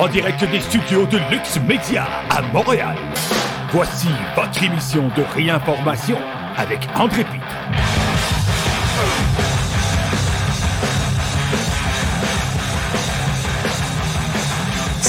en direct des studios de Lux Media à Montréal. Voici votre émission de réinformation avec André Pitre.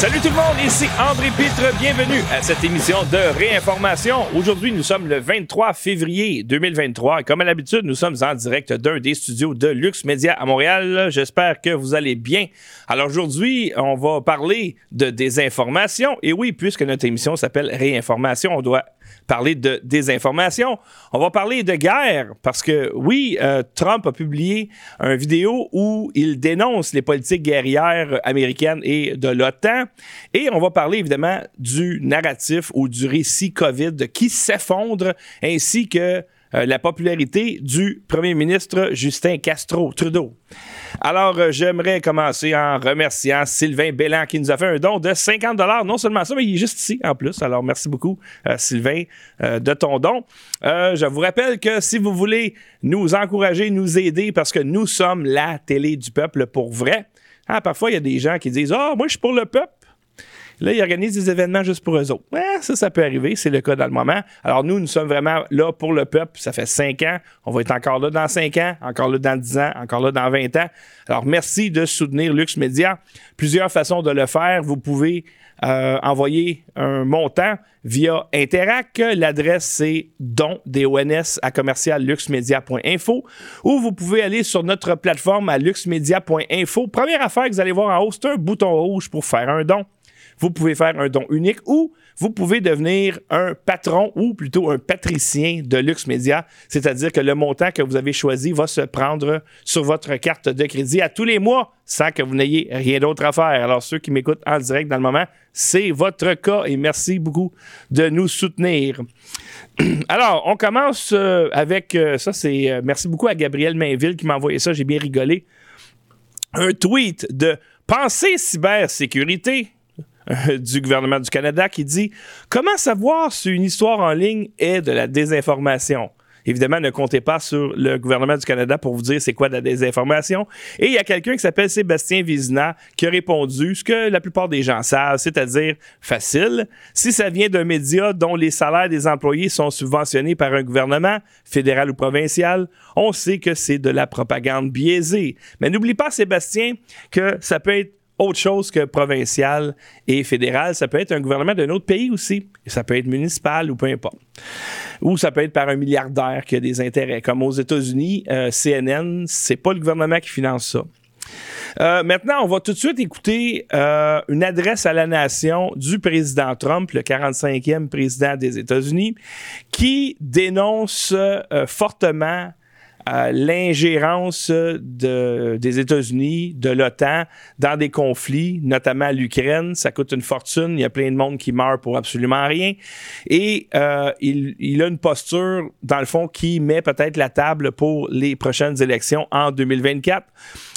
Salut tout le monde, ici André Pitre, bienvenue à cette émission de réinformation. Aujourd'hui, nous sommes le 23 février 2023 et comme à l'habitude, nous sommes en direct d'un des studios de Lux Media à Montréal. J'espère que vous allez bien. Alors aujourd'hui, on va parler de désinformation et oui, puisque notre émission s'appelle réinformation, on doit parler de désinformation. On va parler de guerre parce que oui, euh, Trump a publié une vidéo où il dénonce les politiques guerrières américaines et de l'OTAN. Et on va parler évidemment du narratif ou du récit COVID qui s'effondre ainsi que euh, la popularité du premier ministre Justin Castro Trudeau. Alors, euh, j'aimerais commencer en remerciant Sylvain Bellan qui nous a fait un don de 50 Non seulement ça, mais il est juste ici en plus. Alors, merci beaucoup, euh, Sylvain, de ton don. je vous rappelle que si vous voulez nous encourager, nous aider, parce que nous sommes la télé du peuple pour vrai, hein, parfois, il y a des gens qui disent Ah, moi, je suis pour le peuple. Là, ils organisent des événements juste pour eux autres. ça, ça peut arriver. C'est le cas dans le moment. Alors, nous, nous sommes vraiment là pour le peuple. Ça fait cinq ans. On va être encore là dans cinq ans, encore là dans dix ans, encore là dans 20 ans. Alors, merci de soutenir Lux Media. Plusieurs façons de le faire. Vous pouvez euh, envoyer un montant via Interac. L'adresse, c'est don, à commercial luxmedia.info ou vous pouvez aller sur notre plateforme à luxmedia.info. Première affaire que vous allez voir en haut, c'est un bouton rouge pour faire un don vous pouvez faire un don unique ou vous pouvez devenir un patron ou plutôt un patricien de Lux Media, c'est-à-dire que le montant que vous avez choisi va se prendre sur votre carte de crédit à tous les mois sans que vous n'ayez rien d'autre à faire. Alors ceux qui m'écoutent en direct dans le moment, c'est votre cas et merci beaucoup de nous soutenir. Alors, on commence euh, avec euh, ça, c'est euh, merci beaucoup à Gabriel Mainville qui m'a envoyé ça, j'ai bien rigolé. Un tweet de Pensée cybersécurité du gouvernement du Canada qui dit Comment savoir si une histoire en ligne est de la désinformation? Évidemment, ne comptez pas sur le gouvernement du Canada pour vous dire c'est quoi de la désinformation. Et il y a quelqu'un qui s'appelle Sébastien Vizina qui a répondu ce que la plupart des gens savent, c'est-à-dire facile. Si ça vient d'un média dont les salaires des employés sont subventionnés par un gouvernement, fédéral ou provincial, on sait que c'est de la propagande biaisée. Mais n'oublie pas, Sébastien, que ça peut être autre chose que provincial et fédéral. Ça peut être un gouvernement d'un autre pays aussi. Ça peut être municipal ou peu importe. Ou ça peut être par un milliardaire qui a des intérêts. Comme aux États-Unis, euh, CNN, c'est pas le gouvernement qui finance ça. Euh, maintenant, on va tout de suite écouter euh, une adresse à la nation du président Trump, le 45e président des États-Unis, qui dénonce fortement l'ingérence des États-Unis, de l'OTAN dans des conflits, notamment l'Ukraine. Ça coûte une fortune. Il y a plein de monde qui meurt pour absolument rien. Et euh, il, a une posture, dans le fond, qui met peut-être la table pour les prochaines élections en 2024.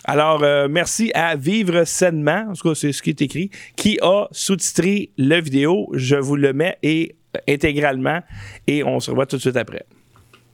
Alors, euh, merci à Vivre sainement, en tout cas, c'est ce qui est écrit, qui a sous-titré la vidéo. Je vous le mets et, intégralement et on se revoit tout de suite après.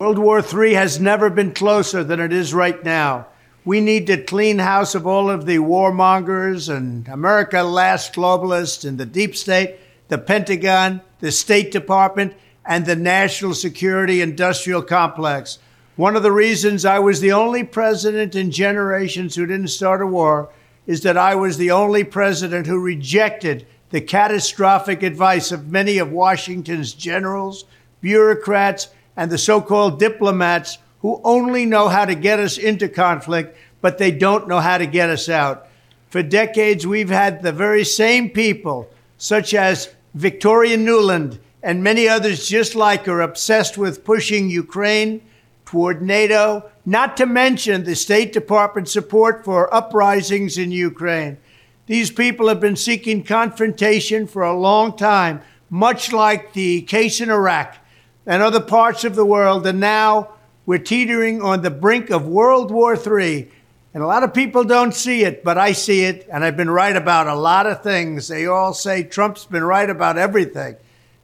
World War III has never been closer than it is right now. We need to clean house of all of the warmongers and America last globalists and the deep state, the Pentagon, the State Department, and the national security industrial complex. One of the reasons I was the only president in generations who didn't start a war is that I was the only president who rejected the catastrophic advice of many of Washington's generals, bureaucrats, and the so called diplomats who only know how to get us into conflict, but they don't know how to get us out. For decades, we've had the very same people, such as Victoria Nuland and many others just like her, obsessed with pushing Ukraine toward NATO, not to mention the State Department support for uprisings in Ukraine. These people have been seeking confrontation for a long time, much like the case in Iraq and other parts of the world. And now we're teetering on the brink of World War III. And a lot of people don't see it, but I see it. And I've been right about a lot of things. They all say Trump's been right about everything.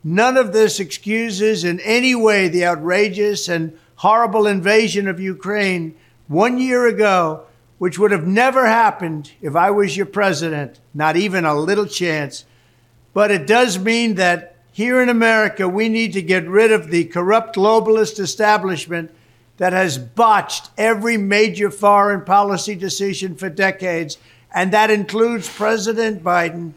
None of this excuses in any way the outrageous and horrible invasion of Ukraine one year ago which would have never happened if I was your president, not even a little chance. But it does mean that here in America, we need to get rid of the corrupt globalist establishment that has botched every major foreign policy decision for decades. And that includes President Biden,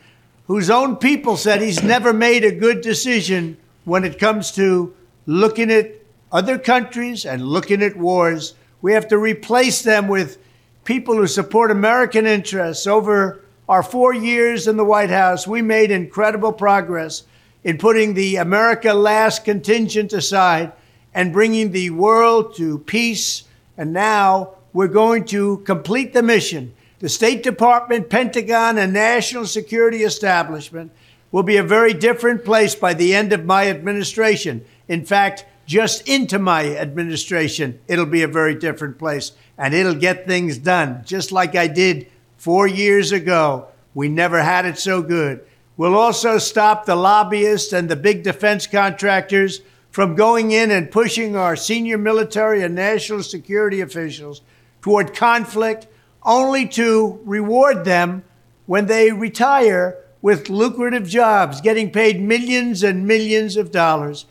whose own people said he's never made a good decision when it comes to looking at other countries and looking at wars. We have to replace them with people who support American interests. Over our four years in the White House, we made incredible progress in putting the America Last contingent aside and bringing the world to peace. And now we're going to complete the mission. The State Department, Pentagon, and national security establishment will be a very different place by the end of my administration. In fact, just into my administration, it'll be a very different place and it'll get things done, just like I did four years ago. We never had it so good. We'll also stop the lobbyists and the big defense contractors from going in and pushing our senior military and national security officials toward conflict only to reward them when they retire with lucrative jobs, getting paid millions and millions of dollars.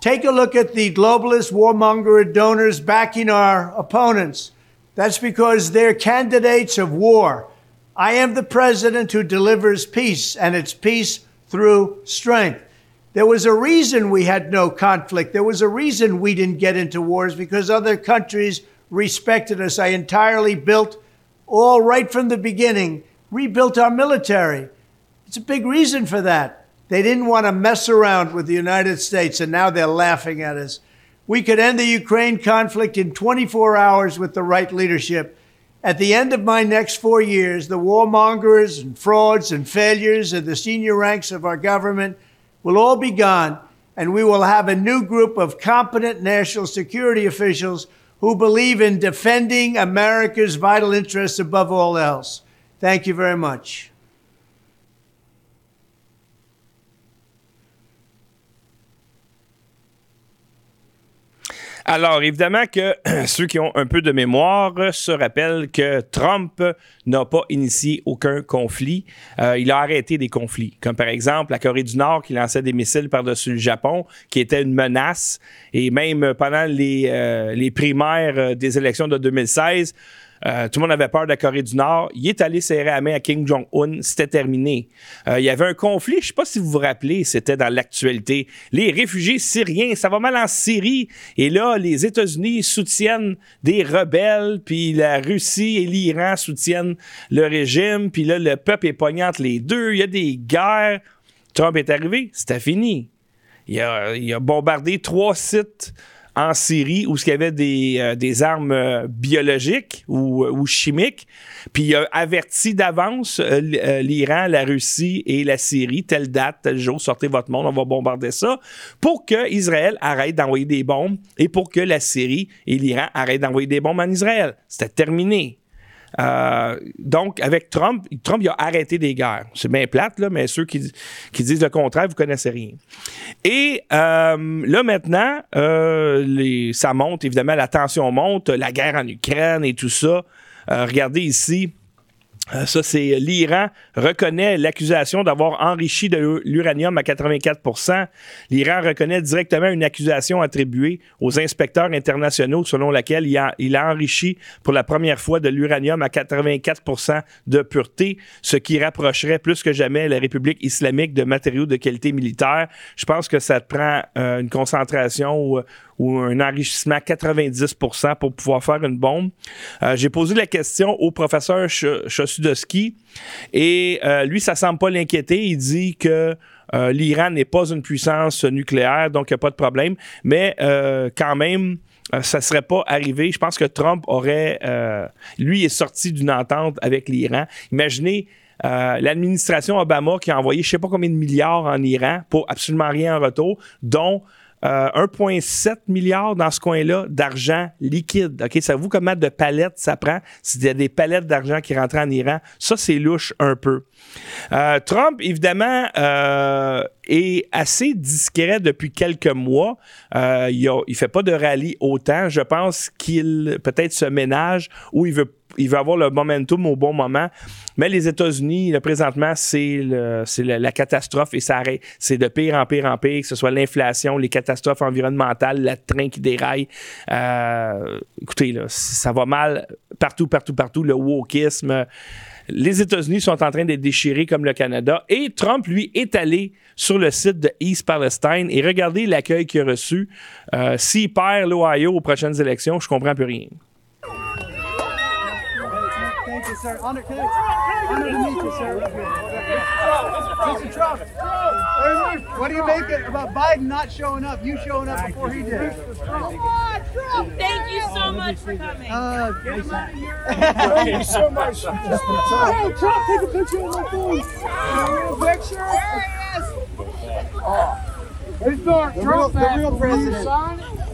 Take a look at the globalist warmonger donors backing our opponents. That's because they're candidates of war. I am the president who delivers peace, and it's peace through strength. There was a reason we had no conflict. There was a reason we didn't get into wars because other countries respected us. I entirely built, all right from the beginning, rebuilt our military. It's a big reason for that. They didn't want to mess around with the United States, and now they're laughing at us. We could end the Ukraine conflict in 24 hours with the right leadership. At the end of my next four years, the warmongers and frauds and failures of the senior ranks of our government will all be gone, and we will have a new group of competent national security officials who believe in defending America's vital interests above all else. Thank you very much. Alors, évidemment que ceux qui ont un peu de mémoire se rappellent que Trump n'a pas initié aucun conflit. Euh, il a arrêté des conflits, comme par exemple la Corée du Nord qui lançait des missiles par-dessus le Japon, qui était une menace. Et même pendant les, euh, les primaires des élections de 2016, euh, tout le monde avait peur de la Corée du Nord. Il est allé serrer la main à Kim Jong-un. C'était terminé. Euh, il y avait un conflit, je ne sais pas si vous vous rappelez, c'était dans l'actualité. Les réfugiés syriens, ça va mal en Syrie. Et là, les États-Unis soutiennent des rebelles, puis la Russie et l'Iran soutiennent le régime, puis là, le peuple est pogné entre les deux. Il y a des guerres. Trump est arrivé, c'était fini. il a bombardé trois sites en Syrie où il y avait des, euh, des armes euh, biologiques ou, euh, ou, chimiques. Puis il a averti d'avance l'Iran, la Russie et la Syrie, telle date, tel jour, sortez votre monde, on va bombarder ça, pour que Israël arrête d'envoyer des bombes et pour que la Syrie et l'Iran arrêtent d'envoyer des bombes en Israël. C'était terminé. Euh, donc, avec Trump, Trump il a arrêté des guerres. C'est bien plate, là, mais ceux qui, disent le contraire, vous connaissez rien. Et euh, là, maintenant, euh, ça monte, évidemment, la tension monte, la guerre en Ukraine et tout ça. regardez ici. Euh, ça, c'est l'Iran reconnaît l'accusation d'avoir enrichi de l'uranium à 84% L'Iran reconnaît directement une accusation attribuée aux inspecteurs internationaux selon laquelle il a, enrichi pour la première fois de l'uranium à 84% de pureté, ce qui rapprocherait plus que jamais la République islamique de matériaux de qualité militaire. Je pense que ça prend euh, une concentration ou un enrichissement à 90% pour pouvoir faire une bombe. Euh, j'ai posé la question au professeur Chosudowski et euh, lui, ça semble pas l'inquiéter. Il dit que euh, l'Iran n'est pas une puissance nucléaire, donc il n'y a pas de problème. Mais quand même, ça ne serait pas arrivé. Je pense que Trump aurait, lui, est sorti d'une entente avec l'Iran. Imaginez l'administration Obama qui a envoyé je ne sais pas combien de milliards en Iran pour absolument rien en retour, dont 1,7 euh, milliard dans ce coin-là d'argent liquide. OK, savez-vous combien de palettes ça prend? S'il y a des palettes d'argent qui rentrent en Iran, ça, c'est louche un peu. Euh, Trump, évidemment, euh, est assez discret depuis quelques mois. il ne fait pas de rallye autant. Je pense qu'il peut-être se ménage ou il veut il veut avoir le momentum au bon moment. Mais les États-Unis, présentement, c'est la, catastrophe et ça arrête. C'est de pire en pire en pire, que ce soit l'inflation, les catastrophes environnementales, le train qui déraille. Euh, écoutez, là, ça va mal partout, partout, partout. Le wokisme. Les États-Unis sont en train d'être déchirés comme le Canada. Et Trump, lui, est allé sur le site de East Palestine et regardez l'accueil qu'il a reçu. Euh, S'il perd l'Ohio aux prochaines élections, je comprends plus rien. You, sir. Honor, can honor to meet you, sir. Mr. Trump, what do you make it about Biden not showing up? You showing up before he did. Trump, Thank you so much for coming. Uh, Thank you so much. Hey, Trump, take a picture of my phone. A picture? Yes. Oh. It's Trump, the real, the real president.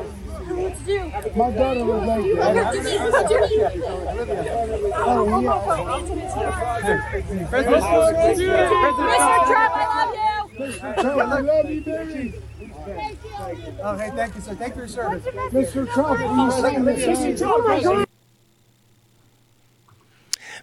Trump, I love you.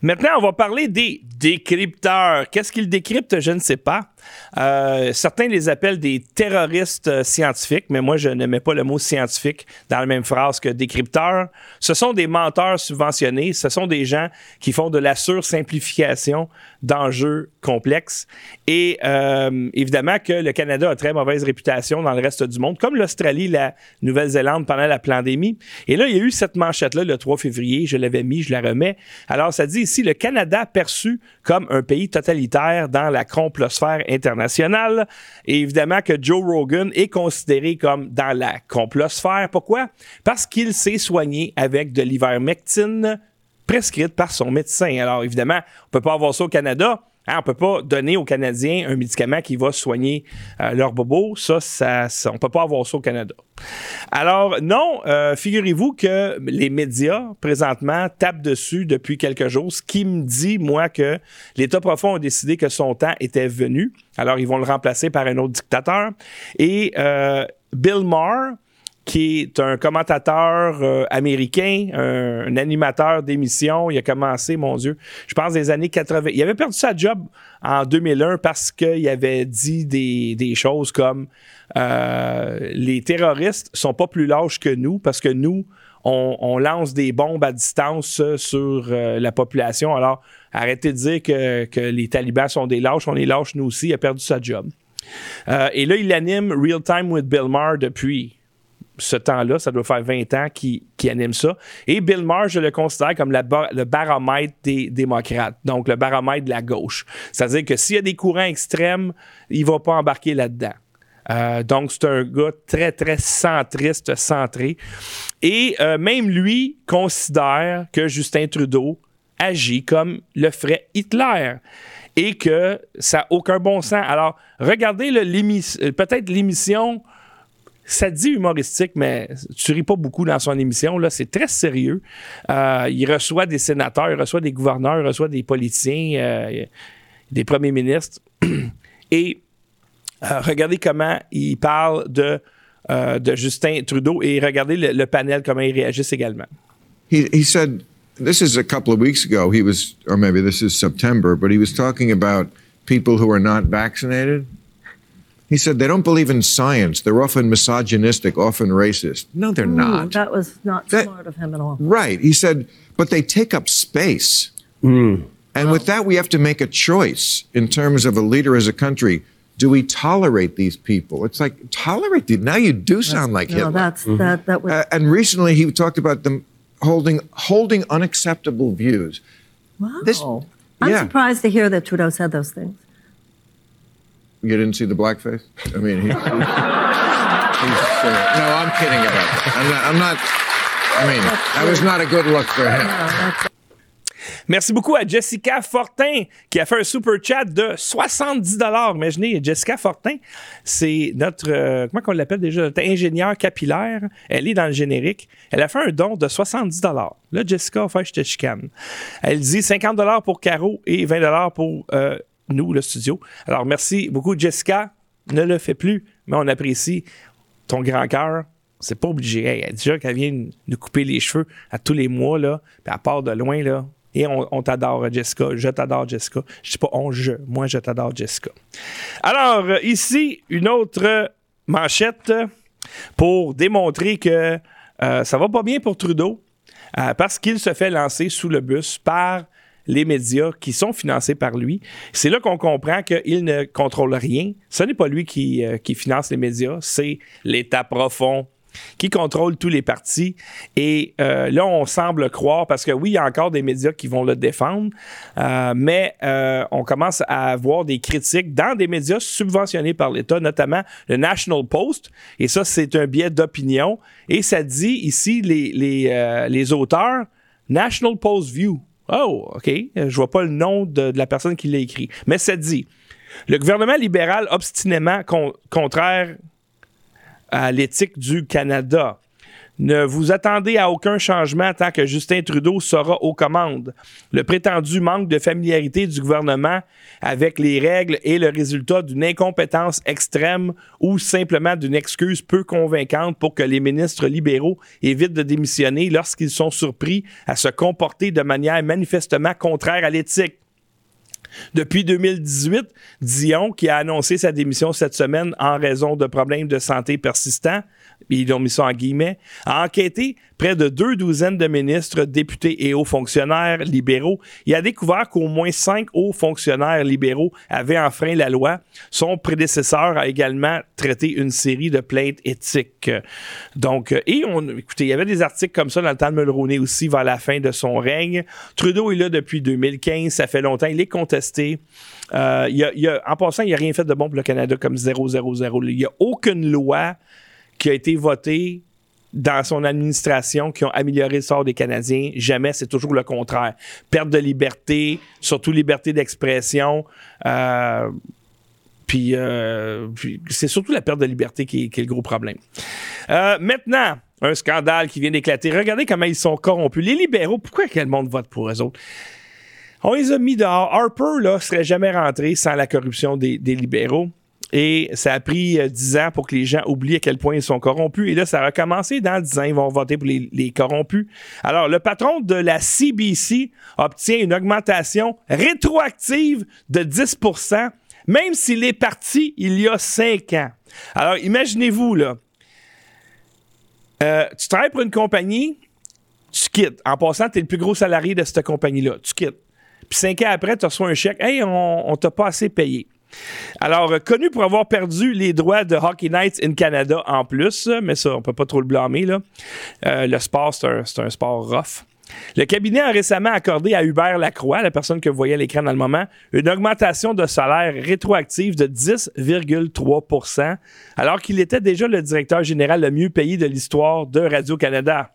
Maintenant, on va parler des décrypteurs. Qu'est-ce qu'ils décryptent? Je ne sais pas. Euh, certains les appellent des terroristes euh, scientifiques, mais moi, je ne mets pas le mot scientifique dans la même phrase que décrypteur. Ce sont des menteurs subventionnés. Ce sont des gens qui font de la sursimplification d'enjeux complexes. Et euh, évidemment que le Canada a très mauvaise réputation dans le reste du monde, comme l'Australie, la Nouvelle-Zélande pendant la pandémie. Et là, il y a eu cette manchette-là le 3 février. Je l'avais mis, je la remets. Alors, ça dit ici, le Canada perçu comme un pays totalitaire dans la complosphère internationale. Et évidemment que Joe Rogan est considéré comme dans la complosphère. Pourquoi? Parce qu'il s'est soigné avec de l'ivermectine prescrite par son médecin. Alors évidemment, on peut pas avoir ça au Canada. Hein, on peut pas donner aux Canadiens un médicament qui va soigner euh, leur bobo. Ça, ça, ça, on peut pas avoir ça au Canada. Alors, non, euh, figurez-vous que les médias, présentement, tapent dessus depuis quelques jours, ce qui me dit, moi, que l'État profond a décidé que son temps était venu. Alors, ils vont le remplacer par un autre dictateur. Et euh, Bill Maher, qui est un commentateur euh, américain, un, animateur d'émission. Il a commencé, mon Dieu, je pense des années 80. Il avait perdu sa job en 2001 parce qu'il avait dit des, des choses comme euh, les terroristes sont pas plus lâches que nous parce que nous, on, lance des bombes à distance sur euh, la population. Alors, arrêtez de dire que, que, les talibans sont des lâches. On les lâche nous aussi. Il a perdu sa job. et là, il anime Real Time with Bill Maher depuis ce temps-là, ça doit faire 20 ans qu'il anime ça. Et Bill Maher, je le considère comme le baromètre des démocrates, donc le baromètre de la gauche. C'est-à-dire que s'il y a des courants extrêmes, il va pas embarquer là-dedans. Euh, donc, c'est un gars très, très centriste, centré. Et euh, même lui considère que Justin Trudeau agit comme le ferait Hitler et que ça n'a aucun bon sens. Alors, regardez peut-être l'émission ça dit humoristique, mais tu ris pas beaucoup dans son émission. Là, c'est très sérieux. Euh, il reçoit des sénateurs, reçoit des gouverneurs, reçoit des politiciens, euh, des premiers ministres. Et euh, regardez comment il parle de, de Justin Trudeau et regardez le, panel, comment ils réagissent également. He, he said, this is a couple of weeks ago, he was, or maybe this is September, but he was talking about people who are not vaccinated. He said they don't believe in science. They're often misogynistic, often racist. No, they're Ooh, not. That was not that, smart of him at all. Right. He said, but they take up space. Mm. And with that, we have to make a choice in terms of a leader as a country. Do we tolerate these people? It's like tolerate them. Now you do sound that's, like no, Hitler. That's mm-hmm. that. That was. Uh, and recently, he talked about them holding holding unacceptable views. Wow. This, I'm yeah. surprised to hear that Trudeau said those things. You didn't see the blackface? I mean, he, he's, uh, no, I'm kidding about that. I'm not, I'm not, I mean, that was not a good look for him. Merci beaucoup à Jessica Fortin qui a fait un super chat de 70 Imaginez, Jessica Fortin, c'est notre, euh, comment on l'appelle déjà, notre ingénieure capillaire. Elle est dans le générique. Elle a fait un don de 70 Là, Jessica a fait je. Elle dit 50 pour Caro et 20 pour euh, nous, le studio. Alors, merci beaucoup, Jessica. Ne le fais plus, mais on apprécie ton grand cœur. C'est pas obligé. dit déjà qu'elle vient nous couper les cheveux à tous les mois, là, puis elle part de loin, là. Et on, t'adore, Jessica. Je t'adore, Jessica. Je dis pas on, je. Moi, je t'adore, Jessica. Alors, ici, une autre manchette pour démontrer que euh, ça va pas bien pour Trudeau euh, parce qu'il se fait lancer sous le bus par les médias qui sont financés par lui. C'est là qu'on comprend qu'il ne contrôle rien. Ce n'est pas lui qui, qui finance les médias, c'est l'État profond qui contrôle tous les partis. Et euh, là, on semble croire, parce que oui, il y a encore des médias qui vont le défendre, euh, mais euh, on commence à avoir des critiques dans des médias subventionnés par l'État, notamment le National Post. Et ça, c'est un biais d'opinion. Et ça dit ici, les, les, les auteurs, National Post View. Oh, OK. Je vois pas le nom de, la personne qui l'a écrit. Mais ça dit le gouvernement libéral obstinément contraire à l'éthique du Canada. Ne vous attendez à aucun changement tant que Justin Trudeau sera aux commandes. Le prétendu manque de familiarité du gouvernement avec les règles est le résultat d'une incompétence extrême ou simplement d'une excuse peu convaincante pour que les ministres libéraux évitent de démissionner lorsqu'ils sont surpris à se comporter de manière manifestement contraire à l'éthique. Depuis 2018, Dion, qui a annoncé sa démission cette semaine en raison de problèmes de santé persistants, ils ont mis ça en guillemets, a enquêté près de deux douzaines de ministres, députés et hauts fonctionnaires libéraux. Il a découvert qu'au moins cinq hauts fonctionnaires libéraux avaient enfreint la loi. Son prédécesseur a également traité une série de plaintes éthiques. Donc, euh, et on, écoutez, il y avait des articles comme ça dans le temps de Mulroney aussi vers la fin de son règne. Trudeau est là depuis 2015, ça fait longtemps, il est contesté. Euh, en passant, il n'y a rien fait de bon pour le Canada comme 000. Il n'y a aucune loi qui a été voté dans son administration qui ont amélioré le sort des Canadiens. Jamais, c'est toujours le contraire. Perte de liberté, surtout liberté d'expression. Euh, euh, puis, c'est surtout la perte de liberté qui, est le gros problème. Maintenant, un scandale qui vient d'éclater. Regardez comment ils sont corrompus. Les libéraux, pourquoi quel monde vote pour eux autres? On les a mis dehors. Harper, là, serait jamais rentré sans la corruption des libéraux. Et ça a pris euh, dix ans pour que les gens oublient à quel point ils sont corrompus. Et là, ça a recommencé dans dix ans. Ils vont voter pour les, corrompus. Alors, le patron de la CBC obtient une augmentation rétroactive de 10% même s'il est parti il y a cinq ans. Alors, imaginez-vous, là. Euh, tu travailles pour une compagnie, tu quittes. En passant, tu es le plus gros salarié de cette compagnie-là. Tu quittes. Puis cinq ans après, tu reçois un chèque. Hey, on, on t'a pas assez payé. Alors, euh, connu pour avoir perdu les droits de Hockey Nights in Canada en plus, mais ça, on peut pas trop le blâmer. Là. Euh, le sport, c'est un, sport rough. Le cabinet a récemment accordé à Hubert Lacroix, la personne que vous voyez à l'écran dans le moment, une augmentation de salaire rétroactive de 10,3% alors qu'il était déjà le directeur général le mieux payé de l'histoire de Radio-Canada.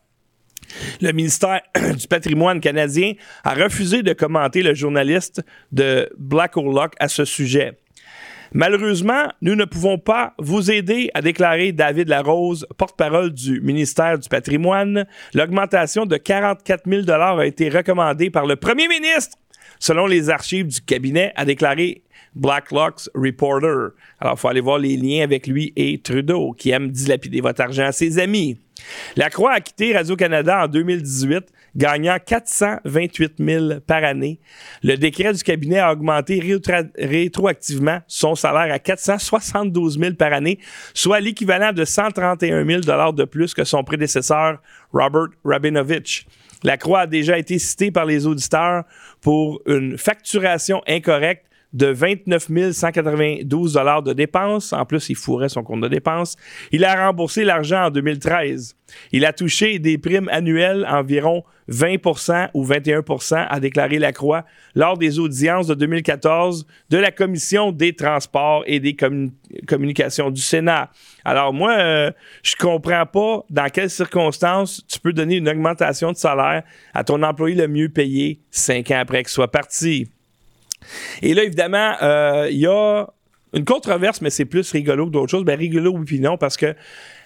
Le ministère du patrimoine canadien a refusé de commenter le journaliste de Black O'Lock à ce sujet. Malheureusement, nous ne pouvons pas vous aider, à déclarer David Larose, porte-parole du ministère du Patrimoine. L'augmentation de 44 000 a été recommandée par le premier ministre, selon les archives du cabinet, a déclaré Blacklocks Reporter. Alors, il faut aller voir les liens avec lui et Trudeau, qui aime dilapider votre argent à ses amis. La Croix a quitté Radio-Canada en 2018, gagnant 428 000 par année. Le décret du cabinet a augmenté rétroactivement son salaire à 472 000 par année, soit l'équivalent de 131 000 de plus que son prédécesseur Robert Rabinovich. La Croix a déjà été citée par les auditeurs pour une facturation incorrecte de 29 192 de dépenses. En plus, il fourrait son compte de dépenses. Il a remboursé l'argent en 2013. Il a touché des primes annuelles environ 20% ou 21% a déclaré Lacroix lors des audiences de 2014 de la Commission des transports et des communications du Sénat. Alors moi, euh, je comprends pas dans quelles circonstances tu peux donner une augmentation de salaire à ton employé le mieux payé cinq ans après qu'il soit parti. Et là, évidemment, euh, il y a une controverse, mais c'est plus rigolo que d'autres choses. Ben, rigolo, oui, puis non, parce que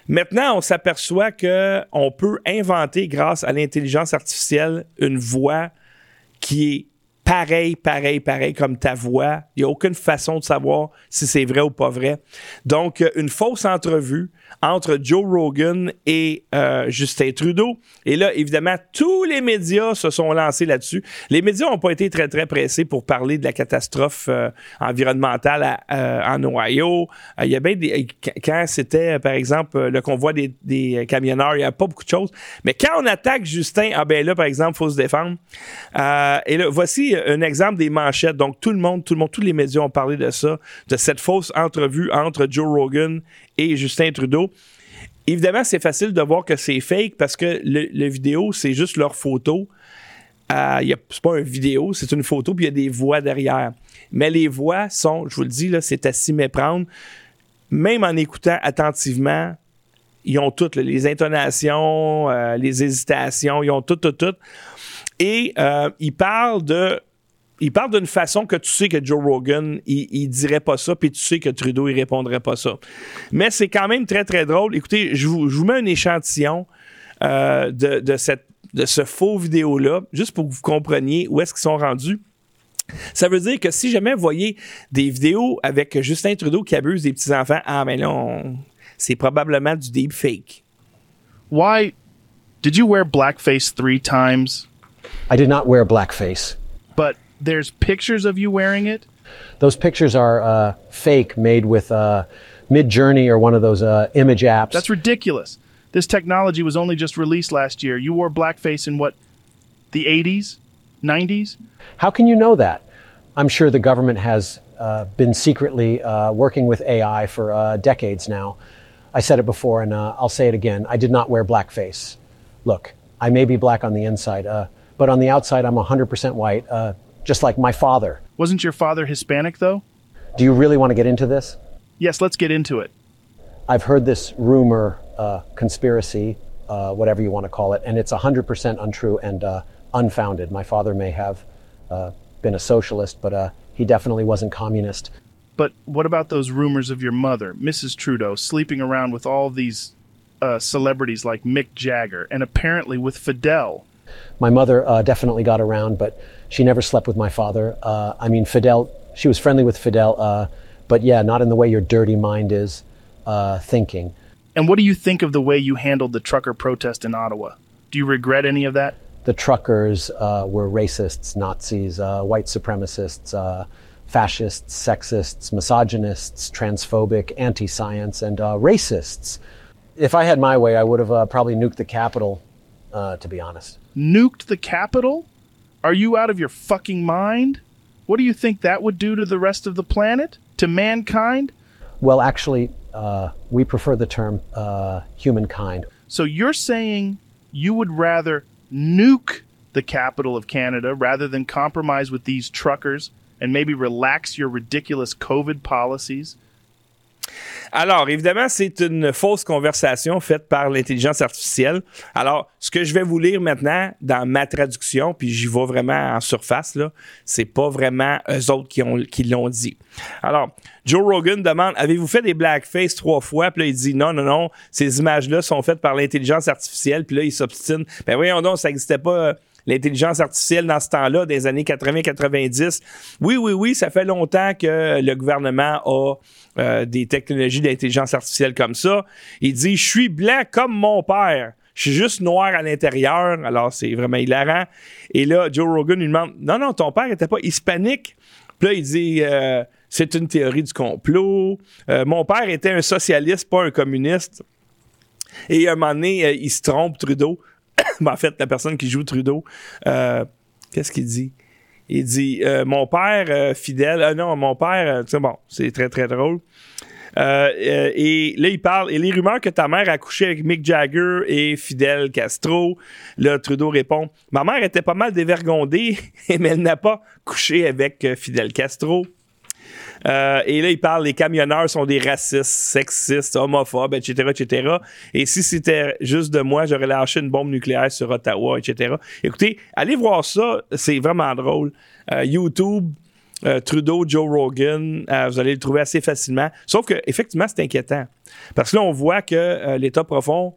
maintenant, on s'aperçoit qu'on peut inventer, grâce à l'intelligence artificielle, une voix qui est pareil, pareil, pareil comme ta voix. Il n'y a aucune façon de savoir si c'est vrai ou pas vrai. Donc, une fausse entrevue entre Joe Rogan et euh, Justin Trudeau. Et là, évidemment, tous les médias se sont lancés là-dessus. Les médias n'ont pas été très, très pressés pour parler de la catastrophe euh, environnementale en Ohio. Il y a bien des... Quand c'était, par exemple, le convoi des, des camionneurs, il n'y a pas beaucoup de choses. Mais quand on attaque Justin, ah ben là, par exemple, il faut se défendre. et là, voici un exemple des manchettes. Donc, tout le monde, tout le monde, tous les médias ont parlé de ça, de cette fausse entrevue entre Joe Rogan et Justin Trudeau. Évidemment, c'est facile de voir que c'est fake parce que le, vidéo, c'est juste leur photo. Euh, c'est pas une vidéo, c'est une photo, puis il y a des voix derrière. Mais les voix sont, je vous le dis, c'est à s'y méprendre. Même en écoutant attentivement, ils ont toutes, les intonations, euh, les hésitations, ils ont tout, tout, tout. Et euh, ils parlent de il parle d'une façon que tu sais que Joe Rogan, il, dirait pas ça, puis tu sais que Trudeau, il répondrait pas ça. Mais c'est quand même très, très drôle. Écoutez, je vous, mets un échantillon euh, de, cette, de ce faux vidéo-là, juste pour que vous compreniez où est-ce qu'ils sont rendus. Ça veut dire que si jamais vous voyez des vidéos avec Justin Trudeau qui abuse des petits-enfants, ah, mais là, c'est probablement du deepfake. Why did you wear blackface three times? I did not wear blackface. But there's pictures of you wearing it? Those pictures are uh, fake, made with uh, Midjourney or one of those uh, image apps. That's ridiculous. This technology was only just released last year. You wore blackface in what, the 80s, 90s? How can you know that? I'm sure the government has uh, been secretly uh, working with AI for uh, decades now. I said it before and uh, I'll say it again. I did not wear blackface. Look, I may be black on the inside, uh, but on the outside, I'm 100% white. Just like my father. Wasn't your father Hispanic, though? Do you really want to get into this? Yes, let's get into it. I've heard this rumor, uh, conspiracy, uh, whatever you want to call it, and it's 100% untrue and uh, unfounded. My father may have uh, been a socialist, but uh, he definitely wasn't communist. But what about those rumors of your mother, Mrs. Trudeau, sleeping around with all these uh, celebrities like Mick Jagger and apparently with Fidel? My mother definitely got around, but she never slept with my father. Uh, I mean, Fidel, she was friendly with Fidel, uh, but yeah, not in the way your dirty mind is uh, thinking. And what do you think of the way you handled the trucker protest in Ottawa? Do you regret any of that? The truckers uh, were racists, Nazis, uh, white supremacists, uh, fascists, sexists, misogynists, transphobic, anti science, and racists. If I had my way, I would have probably nuked the Capitol, to be honest. Nuked the capital? Are you out of your fucking mind? What do you think that would do to the rest of the planet? To mankind? Well, actually, uh, we prefer the term uh, humankind. So you're saying you would rather nuke the capital of Canada rather than compromise with these truckers and maybe relax your ridiculous COVID policies Alors, évidemment, c'est une fausse conversation faite par l'intelligence artificielle. Alors, ce que je vais vous lire maintenant dans ma traduction, puis j'y vais vraiment en surface, là, c'est pas vraiment eux autres qui, ont, qui l'ont dit. Alors, Joe Rogan demande Avez-vous fait des blackface trois fois? Puis là, il dit Non, non, non, ces images-là sont faites par l'intelligence artificielle. Puis là, il s'obstine Ben voyons donc, ça n'existait pas euh, l'intelligence artificielle dans ce temps-là, des années 80-90. Oui, oui, oui, ça fait longtemps que le gouvernement a euh, des technologies d'intelligence artificielle comme ça. Il dit, je suis blanc comme mon père. Je suis juste noir à l'intérieur. Alors, c'est vraiment hilarant. Et là, Joe Rogan lui demande, non, non, ton père n'était pas hispanique. Puis là, il dit, euh, c'est une théorie du complot. Euh, mon père était un socialiste, pas un communiste. Et à un moment donné, il se trompe, Trudeau. Ben, en fait, la personne qui joue Trudeau, qu'est-ce qu'il dit? Il dit Mon père, fidèle. non, mon père, c'est bon, c'est très, très drôle. et là, il parle. Et les rumeurs que ta mère a couché avec Mick Jagger et Fidel Castro. Là, Trudeau répond Ma mère était pas mal dévergondée, mais elle n'a pas couché avec Fidel Castro. Euh, et là, il parle, les camionneurs sont des racistes, sexistes, homophobes, etc., etc. Et si c'était juste de moi, j'aurais lâché une bombe nucléaire sur Ottawa, etc. Écoutez, allez voir ça, c'est vraiment drôle. Euh, YouTube, euh, Trudeau, Joe Rogan, vous allez le trouver assez facilement. Sauf que, effectivement, c'est inquiétant. Parce que là, on voit que l'État profond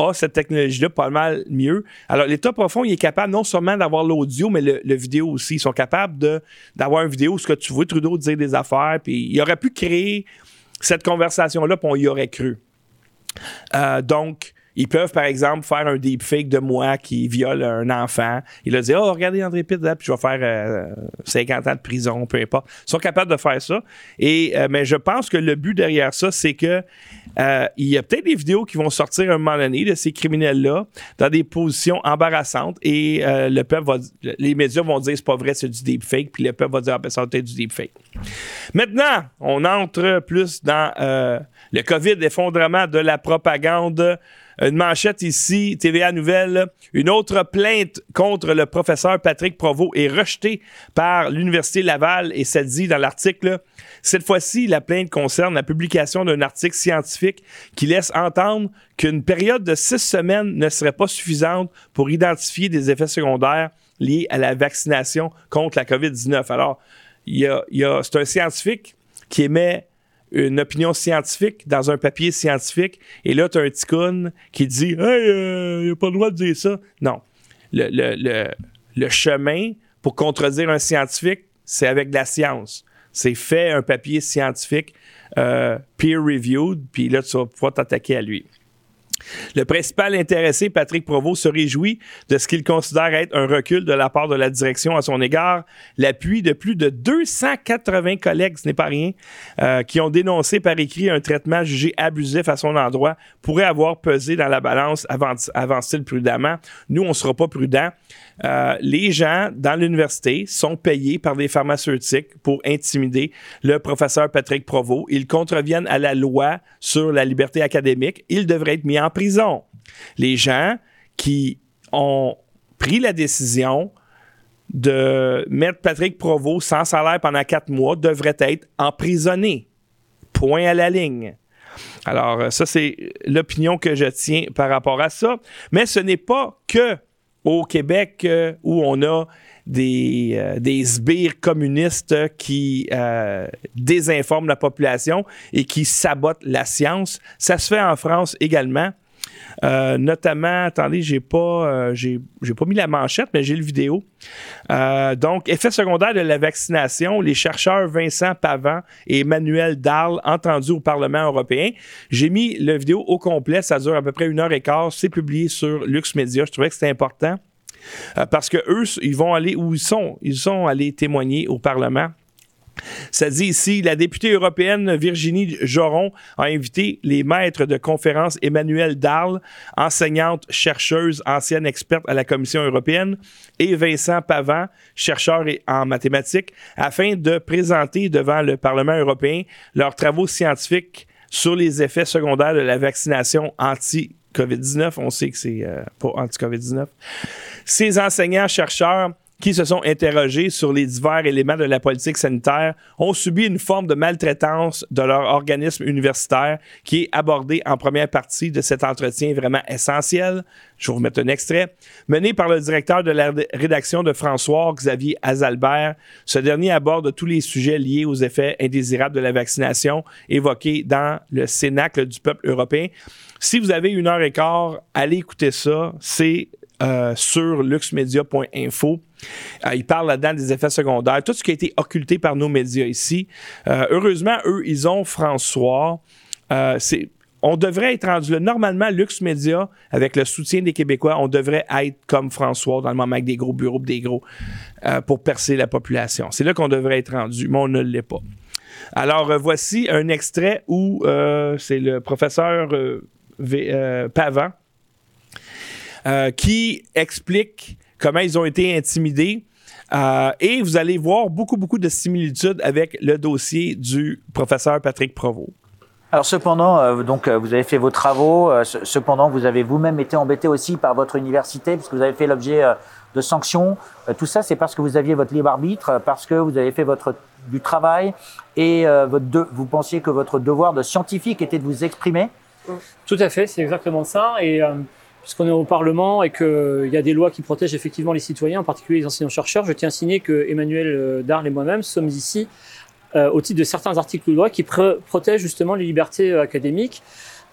a cette technologie-là pas mal mieux. Alors, l'État profond, il est capable non seulement d'avoir l'audio, mais le, vidéo aussi. Ils sont capables d'avoir une vidéo où ce que tu vois Trudeau dire des affaires, puis il aurait pu créer cette conversation-là, puis on y aurait cru. Euh, donc, ils peuvent, par exemple, faire un deepfake de moi qui viole un enfant. Il a dit Oh, regardez André Pitt, puis je vais faire 50 euh, ans de prison, peu importe. Ils sont capables de faire ça. Et, euh, mais je pense que le but derrière ça, c'est que euh, il y a peut-être des vidéos qui vont sortir un moment donné de ces criminels-là dans des positions embarrassantes et le peuple va, les médias vont dire c'est pas vrai, c'est du deepfake, puis le peuple va dire ah, ben, ça peut-être du deepfake. Maintenant, on entre plus dans le COVID, effondrement de la propagande. Une manchette ici, TVA Nouvelle. Une autre plainte contre le professeur Patrick Provost est rejetée par l'Université Laval et ça dit dans l'article. Cette fois-ci, la plainte concerne la publication d'un article scientifique qui laisse entendre qu'une période de six semaines ne serait pas suffisante pour identifier des effets secondaires liés à la vaccination contre la COVID-19. Alors, il y a, c'est un scientifique qui émet une opinion scientifique dans un papier scientifique, et là, tu as un ticoun qui dit Hey, euh, il a pas le droit de dire ça. Non. Le, chemin pour contredire un scientifique, c'est avec de la science. C'est fait un papier scientifique euh, peer-reviewed, puis là, tu vas pouvoir t'attaquer à lui. Le principal intéressé, Patrick Provost, se réjouit de ce qu'il considère être un recul de la part de la direction à son égard. L'appui de plus de 280 collègues, ce n'est pas rien, euh, qui ont dénoncé par écrit un traitement jugé abusif à son endroit pourrait avoir pesé dans la balance, avance-t-il prudemment? Nous, on ne sera pas prudents. Euh, les gens dans l'université sont payés par des pharmaceutiques pour intimider le professeur Patrick Provost. Ils contreviennent à la loi sur la liberté académique. Ils devraient être mis en Les gens qui ont pris la décision de mettre Patrick Provost sans salaire pendant quatre mois devraient être emprisonnés. Point à la ligne. Alors, euh, ça, c'est l'opinion que je tiens par rapport à ça. Mais ce n'est pas que au Québec euh, où on a des, euh, sbires communistes qui désinforment la population et qui sabotent la science. Ça se fait en France également. Euh, notamment, attendez, j'ai pas, euh, j'ai, pas mis la manchette, mais j'ai le vidéo. Euh, donc, effet secondaire de la vaccination, les chercheurs Vincent Pavant et Emmanuel Darl entendus au Parlement européen. J'ai mis le vidéo au complet, ça dure à peu près une heure et quart. C'est publié sur Lux Media. Je trouvais que c'était important. parce que eux, ils vont aller où ils sont. Ils sont allés témoigner au Parlement ça dit ici, la députée européenne Virginie Joron a invité les maîtres de conférence Emmanuel Darl, enseignante, chercheuse, ancienne experte à la Commission européenne, et Vincent Pavant, chercheur en mathématiques, afin de présenter devant le Parlement européen leurs travaux scientifiques sur les effets secondaires de la vaccination anti COVID-19. On sait que c'est euh, pas anti-COVID-19. Ces enseignants-chercheurs qui se sont interrogés sur les divers éléments de la politique sanitaire ont subi une forme de maltraitance de leur organisme universitaire qui est abordé en première partie de cet entretien vraiment essentiel. Je vais vous mettre un extrait. Mené par le directeur de la rédaction de François, Xavier Azalbert, ce dernier aborde tous les sujets liés aux effets indésirables de la vaccination évoqués dans le Cénacle du peuple européen. Si vous avez une heure et quart, allez écouter ça. C'est euh, sur luxmedia.info. Euh, il parle là-dedans des effets secondaires, tout ce qui a été occulté par nos médias ici. Euh, heureusement, eux, ils ont François. on devrait être rendu là. Normalement, Lux Media, avec le soutien des Québécois, on devrait être comme François dans le moment avec des gros bureaux, des gros, pour percer la population. C'est là qu'on devrait être rendu, mais on ne l'est pas. Alors, voici un extrait où c'est le professeur Pavant euh, qui explique comment ils ont été intimidés Euh, et vous allez voir beaucoup, beaucoup de similitudes avec le dossier du professeur Patrick Provost. Alors cependant, euh, donc euh, vous avez fait vos travaux. cependant, vous avez vous-même été embêté aussi par votre université puisque vous avez fait l'objet de sanctions. tout ça, c'est parce que vous aviez votre libre arbitre, parce que vous avez fait votre du travail et votre vous pensiez que votre devoir de scientifique était de vous exprimer. Tout à fait, c'est exactement ça. Et puisqu'on est au Parlement et qu'il y a des lois qui protègent effectivement les citoyens, en particulier les enseignants-chercheurs, je tiens à signer que Emmanuel euh, Darle et moi-même sommes ici euh, au titre de certains articles de loi qui protègent justement les libertés euh, académiques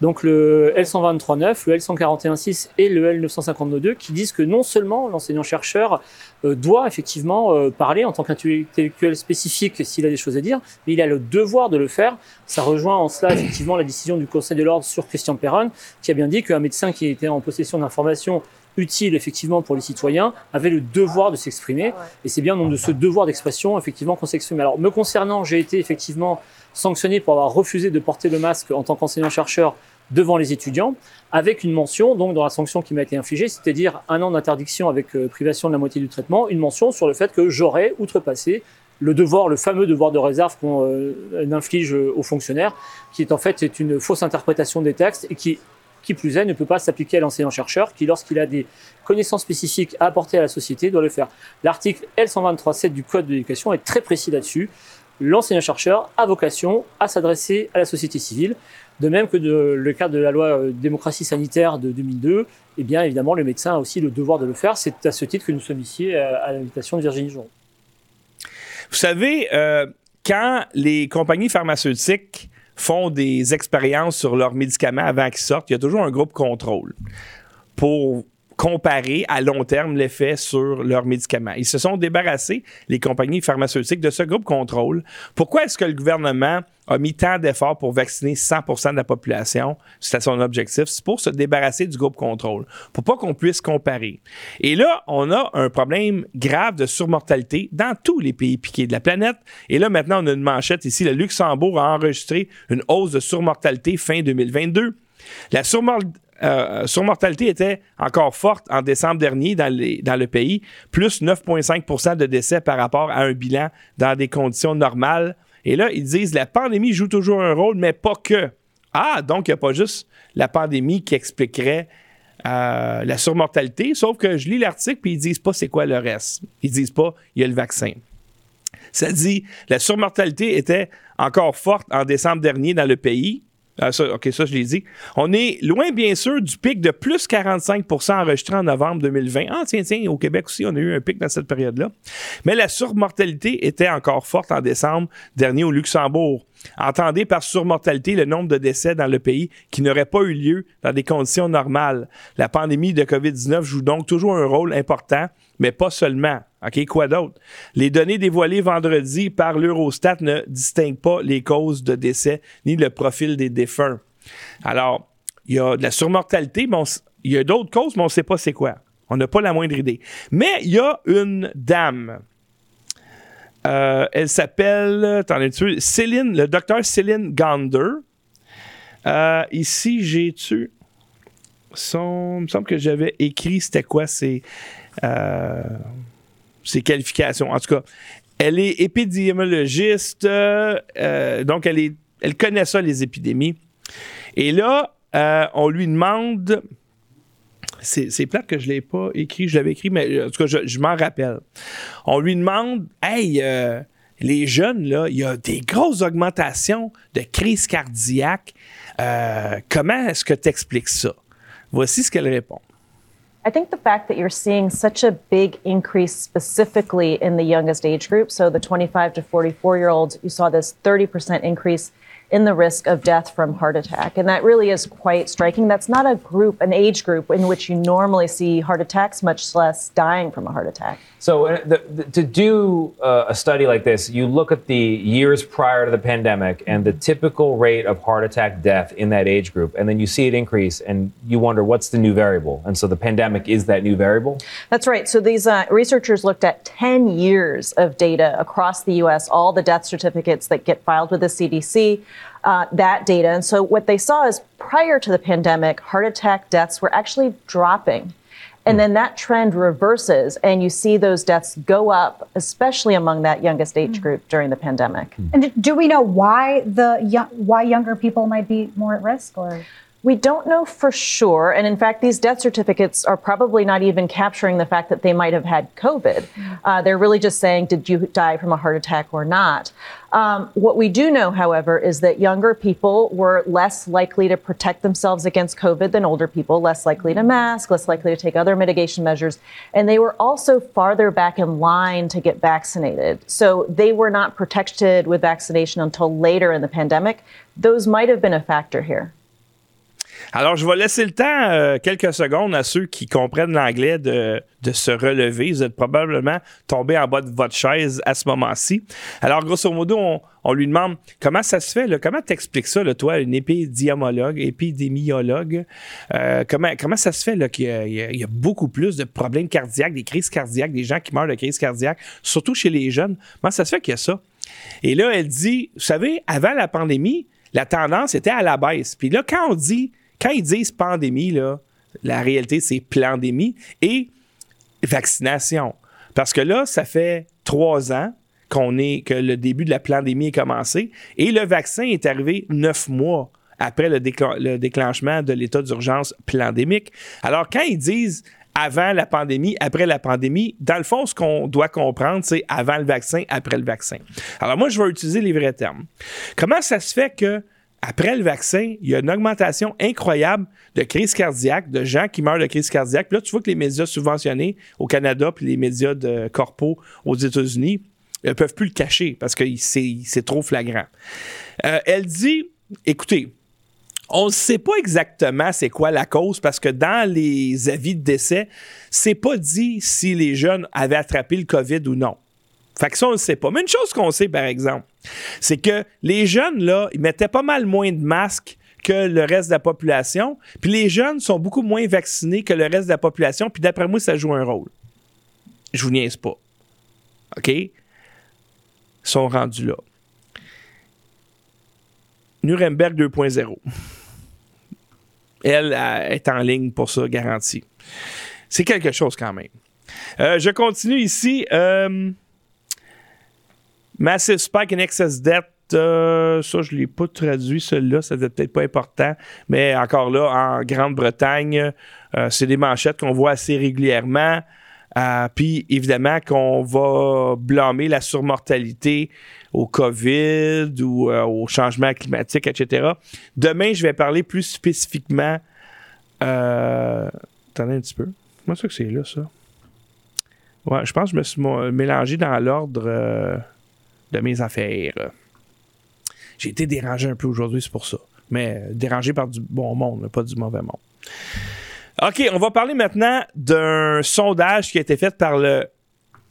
donc le L123.9, le L141.6 et le L952 qui disent que non seulement l'enseignant-chercheur euh, doit effectivement euh, parler en tant qu'intellectuel spécifique s'il a des choses à dire, mais il a le devoir de le faire. Ça rejoint en cela effectivement la décision du Conseil de l'ordre sur Christian Perron qui a bien dit qu'un médecin qui était en possession d'informations utiles effectivement pour les citoyens avait le devoir de s'exprimer et c'est bien donc de ce devoir d'expression effectivement qu'on s'exprime. Alors me concernant, j'ai été effectivement sanctionné pour avoir refusé de porter le masque en tant qu'enseignant-chercheur devant les étudiants, avec une mention, donc dans la sanction qui m'a été infligée, c'est-à-dire un an d'interdiction avec euh, privation de la moitié du traitement, une mention sur le fait que j'aurais outrepassé le devoir, le fameux devoir de réserve qu'on euh, inflige aux fonctionnaires, qui est en fait est une fausse interprétation des textes et qui, qui plus est, ne peut pas s'appliquer à l'enseignant-chercheur, qui lorsqu'il a des connaissances spécifiques à apporter à la société doit le faire. L'article L123.7 du Code de l'éducation est très précis là-dessus l'enseignant-chercheur a vocation à s'adresser à la société civile. De même que le cadre de la loi euh, démocratie sanitaire de 2002, eh bien évidemment le médecin a aussi le devoir de le faire. C'est à ce titre que nous sommes ici euh, à l'invitation de Virginie Jouron. Vous savez, euh, quand les compagnies pharmaceutiques font des expériences sur leurs médicaments avant qu'ils sortent, il y a toujours un groupe contrôle pour comparer à long terme l'effet sur leurs médicaments. Ils se sont débarrassés, les compagnies pharmaceutiques, de ce groupe contrôle. Pourquoi est-ce que le gouvernement a mis tant d'efforts pour vacciner 100% de la population? C'était son objectif. C'est pour se débarrasser du groupe contrôle, pour pas qu'on puisse comparer. Et là, on a un problème grave de surmortalité dans tous les pays piqués de la planète. Et là, maintenant, on a une manchette ici. Le Luxembourg a enregistré une hausse de surmortalité fin 2022. La surmortalité euh, surmortalité était encore forte en décembre dernier dans, le pays, plus 9,5% de décès par rapport à un bilan dans des conditions normales. Et là, ils disent la pandémie joue toujours un rôle, mais pas que. Ah, donc il n'y a pas juste la pandémie qui expliquerait euh, la surmortalité, sauf que je lis l'article puis ils disent pas c'est quoi le reste. Ils disent pas il y a le vaccin. Ça dit la surmortalité était encore forte en décembre dernier dans le pays, ah, ça, OK, ça, je l'ai dit. On est loin, bien sûr, du pic de plus 45% enregistré en novembre 2020. Ah, tiens, tiens, au Québec aussi, on a eu un pic dans cette période-là. Mais la surmortalité était encore forte en décembre dernier au Luxembourg. Entendez par surmortalité le nombre de décès dans le pays qui n'aurait pas eu lieu dans des conditions normales. La pandémie de COVID-19 joue donc toujours un rôle important, mais pas seulement. OK, quoi d'autre? Les données dévoilées vendredi par l'Eurostat ne distinguent pas les causes de décès ni le profil des défunts. Alors, il y a de la surmortalité, mais il y a d'autres causes, mais on ne sait pas c'est quoi. On n'a pas la moindre idée. Mais il y a une dame. Euh, elle s'appelle, attendez, Céline, le docteur Céline Gander. Euh, ici, j'ai tu. Son, il me semble que j'avais écrit, c'était quoi? C'est. Euh, ses qualifications. En tout cas, elle est épidémiologiste, euh, donc elle, est, elle connaît ça, les épidémies. Et là, euh, on lui demande. C'est plate que je ne l'ai pas écrit, je l'avais écrit, mais en tout cas, je, m'en rappelle. On lui demande Hey, euh, les jeunes, là, il y a des grosses augmentations de crise cardiaque. comment est-ce que tu expliques ça? Voici ce qu'elle répond. I think the fact that you're seeing such a big increase specifically in the youngest age group, so the 25 to 44 year olds, you saw this 30% increase in the risk of death from heart attack. And that really is quite striking. That's not a group, an age group in which you normally see heart attacks, much less dying from a heart attack. So, uh, the, the, to do uh, a study like this, you look at the years prior to the pandemic and the typical rate of heart attack death in that age group, and then you see it increase, and you wonder what's the new variable. And so, the pandemic is that new variable? That's right. So, these uh, researchers looked at 10 years of data across the U.S., all the death certificates that get filed with the CDC uh, that data. And so what they saw is prior to the pandemic, heart attack deaths were actually dropping. And then that trend reverses, and you see those deaths go up, especially among that youngest age mm. group during the pandemic. Mm. And do we know why the why younger people might be more at risk, or? We don't know for sure. And in fact, these death certificates are probably not even capturing the fact that they might have had COVID. Uh, they're really just saying, did you die from a heart attack or not? Um, what we do know, however, is that younger people were less likely to protect themselves against COVID than older people, less likely to mask, less likely to take other mitigation measures. And they were also farther back in line to get vaccinated. So they were not protected with vaccination until later in the pandemic. Those might have been a factor here. Alors, je vais laisser le temps, euh, quelques secondes, à ceux qui comprennent l'anglais de, se relever. Vous êtes probablement tombé en bas de votre chaise à ce moment-ci. Alors, grosso modo, on, lui demande comment ça se fait, là, comment t'expliques ça, toi, une épidémiologue, épidémiologue, euh, comment, comment ça se fait qu'il y, y, a beaucoup plus de problèmes cardiaques, des crises cardiaques, des gens qui meurent de crises cardiaques, surtout chez les jeunes? Comment ça se fait qu'il y a ça? Et là, elle dit, vous savez, avant la pandémie, la tendance était à la baisse. Puis là, quand on dit quand ils disent pandémie, la réalité, c'est pandémie et vaccination. Parce que là, ça fait trois ans qu'on est, que le début de la pandémie est commencé et le vaccin est arrivé neuf mois après le, le déclenchement de l'état d'urgence pandémique. Alors, quand ils disent avant la pandémie, après la pandémie, dans le fond, ce qu'on doit comprendre, c'est avant le vaccin, après le vaccin. Alors, moi, je vais utiliser les vrais termes. Comment ça se fait que après le vaccin, il y a une augmentation incroyable de crises cardiaques, de gens qui meurent de crises cardiaques. Puis là, tu vois que les médias subventionnés au Canada puis les médias de corpo aux États-Unis ne peuvent plus le cacher parce que c'est trop flagrant. Euh, elle dit, écoutez, on ne sait pas exactement c'est quoi la cause parce que dans les avis de décès, c'est pas dit si les jeunes avaient attrapé le COVID ou non. Fait que ça, on ne sait pas. Mais une chose qu'on sait, par exemple, c'est que les jeunes, là, ils mettaient pas mal moins de masques que le reste de la population. Puis les jeunes sont beaucoup moins vaccinés que le reste de la population. Puis d'après moi, ça joue un rôle. Je vous niaise pas. OK? Ils sont rendus là. Nuremberg 2.0. Elle, est en ligne pour ça, garantie. C'est quelque chose quand même. Euh, je continue ici. Euh, Massive Spike in Excess Debt. Euh, ça, je ne l'ai pas traduit, celui-là, ça n'était peut-être pas important, mais encore là, en Grande-Bretagne, euh, c'est des manchettes qu'on voit assez régulièrement. Euh, puis évidemment qu'on va blâmer la surmortalité au COVID ou au changement climatique, etc. Demain, je vais parler plus spécifiquement. attendez un petit peu. Comment ça que c'est là, ça? Ouais, je pense que je me suis mélangé dans l'ordre de mes affaires. J'ai été dérangé un peu aujourd'hui, c'est pour ça. Mais dérangé par du bon monde, pas du mauvais monde. OK, on va parler maintenant d'un sondage qui a été fait par le